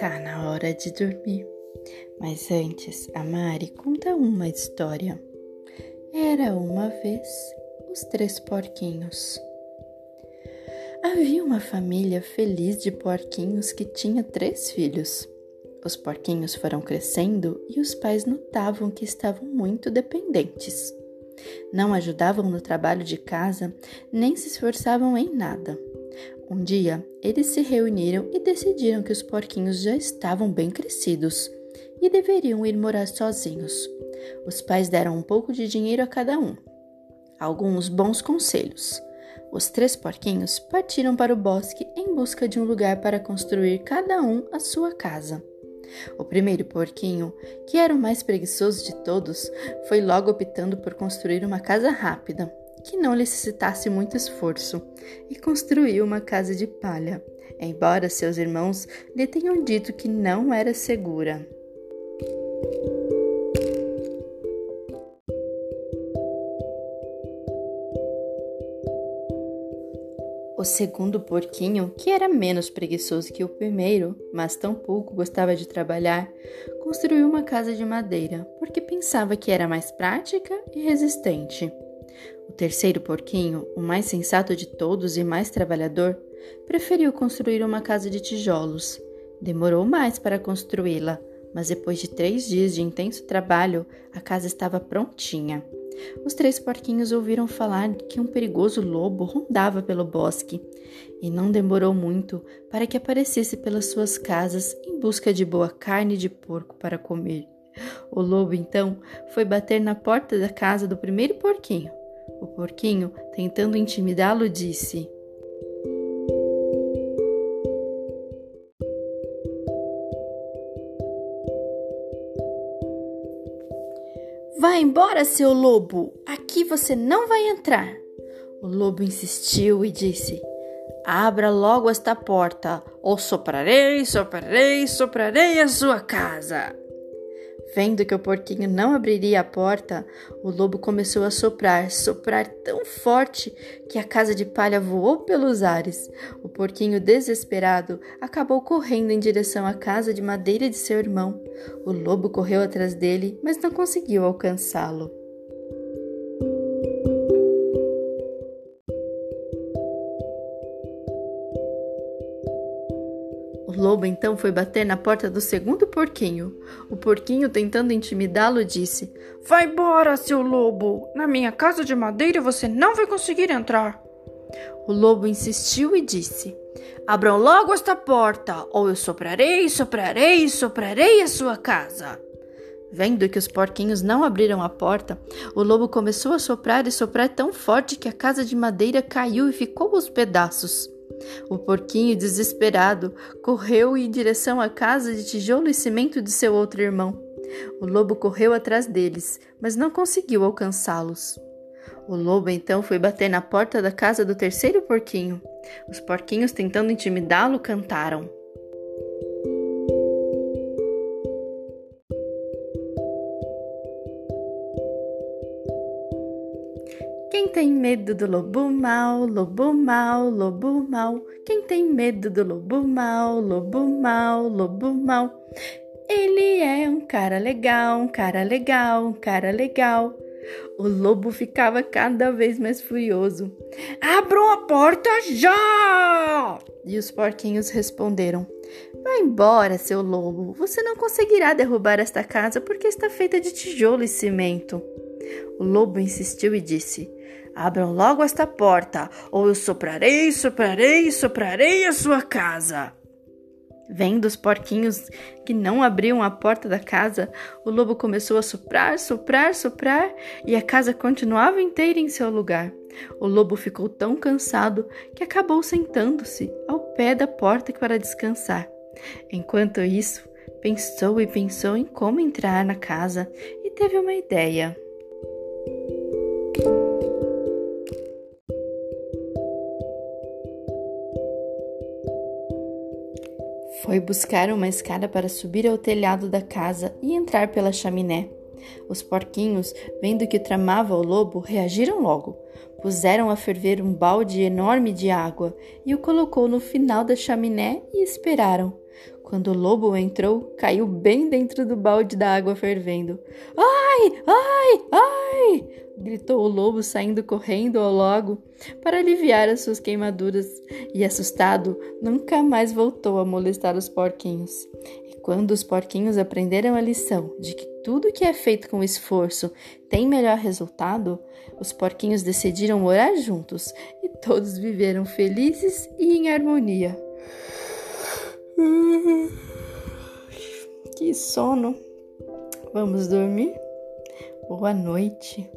Tá na hora de dormir. Mas antes, a Mari conta uma história. Era uma vez os três porquinhos. Havia uma família feliz de porquinhos que tinha três filhos. Os porquinhos foram crescendo e os pais notavam que estavam muito dependentes. Não ajudavam no trabalho de casa, nem se esforçavam em nada. Um dia, eles se reuniram e decidiram que os porquinhos já estavam bem crescidos e deveriam ir morar sozinhos. Os pais deram um pouco de dinheiro a cada um. Alguns bons conselhos. Os três porquinhos partiram para o bosque em busca de um lugar para construir cada um a sua casa. O primeiro porquinho, que era o mais preguiçoso de todos, foi logo optando por construir uma casa rápida, que não necessitasse muito esforço e construiu uma casa de palha, embora seus irmãos lhe tenham dito que não era segura. O segundo porquinho, que era menos preguiçoso que o primeiro, mas tampouco gostava de trabalhar, construiu uma casa de madeira porque pensava que era mais prática e resistente. O terceiro porquinho, o mais sensato de todos e mais trabalhador, preferiu construir uma casa de tijolos. Demorou mais para construí-la, mas depois de três dias de intenso trabalho, a casa estava prontinha. Os três porquinhos ouviram falar que um perigoso lobo rondava pelo bosque, e não demorou muito para que aparecesse pelas suas casas em busca de boa carne de porco para comer. O lobo então foi bater na porta da casa do primeiro porquinho. O porquinho, tentando intimidá-lo, disse: Vá embora, seu lobo! Aqui você não vai entrar! O lobo insistiu e disse: Abra logo esta porta, ou soprarei, soprarei, soprarei a sua casa. Vendo que o porquinho não abriria a porta, o lobo começou a soprar, soprar tão forte que a casa de palha voou pelos ares. O porquinho, desesperado, acabou correndo em direção à casa de madeira de seu irmão. O lobo correu atrás dele, mas não conseguiu alcançá-lo. Lobo então foi bater na porta do segundo porquinho. O porquinho, tentando intimidá-lo, disse: Vai embora, seu lobo! Na minha casa de madeira você não vai conseguir entrar. O lobo insistiu e disse: Abram logo esta porta, ou eu soprarei, soprarei, soprarei a sua casa. Vendo que os porquinhos não abriram a porta, o lobo começou a soprar e soprar tão forte que a casa de madeira caiu e ficou aos pedaços. O porquinho, desesperado, correu em direção à casa de tijolo e cimento de seu outro irmão. O lobo correu atrás deles, mas não conseguiu alcançá-los. O lobo então foi bater na porta da casa do terceiro porquinho. Os porquinhos, tentando intimidá-lo, cantaram. Quem tem medo do lobo mal, lobo mal, lobo mal. Quem tem medo do lobo mal, lobo mal, lobo mal. Ele é um cara legal, um cara legal, um cara legal. O lobo ficava cada vez mais furioso. Abram a porta já! E os porquinhos responderam: Vá embora, seu lobo. Você não conseguirá derrubar esta casa porque está feita de tijolo e cimento. O lobo insistiu e disse: Abram logo esta porta, ou eu soprarei, soprarei, soprarei a sua casa. Vendo os porquinhos que não abriam a porta da casa, o lobo começou a soprar, soprar, soprar e a casa continuava inteira em seu lugar. O lobo ficou tão cansado que acabou sentando-se ao pé da porta para descansar. Enquanto isso, pensou e pensou em como entrar na casa e teve uma ideia. Foi buscar uma escada para subir ao telhado da casa e entrar pela chaminé. Os porquinhos, vendo que tramava o lobo, reagiram logo. Puseram a ferver um balde enorme de água e o colocou no final da chaminé e esperaram. Quando o lobo entrou, caiu bem dentro do balde da água fervendo. Ai, ai, ai! gritou o lobo, saindo correndo ao lago para aliviar as suas queimaduras, e assustado, nunca mais voltou a molestar os porquinhos. E quando os porquinhos aprenderam a lição de que tudo que é feito com esforço tem melhor resultado, os porquinhos decidiram morar juntos e todos viveram felizes e em harmonia. Que sono! Vamos dormir? Boa noite.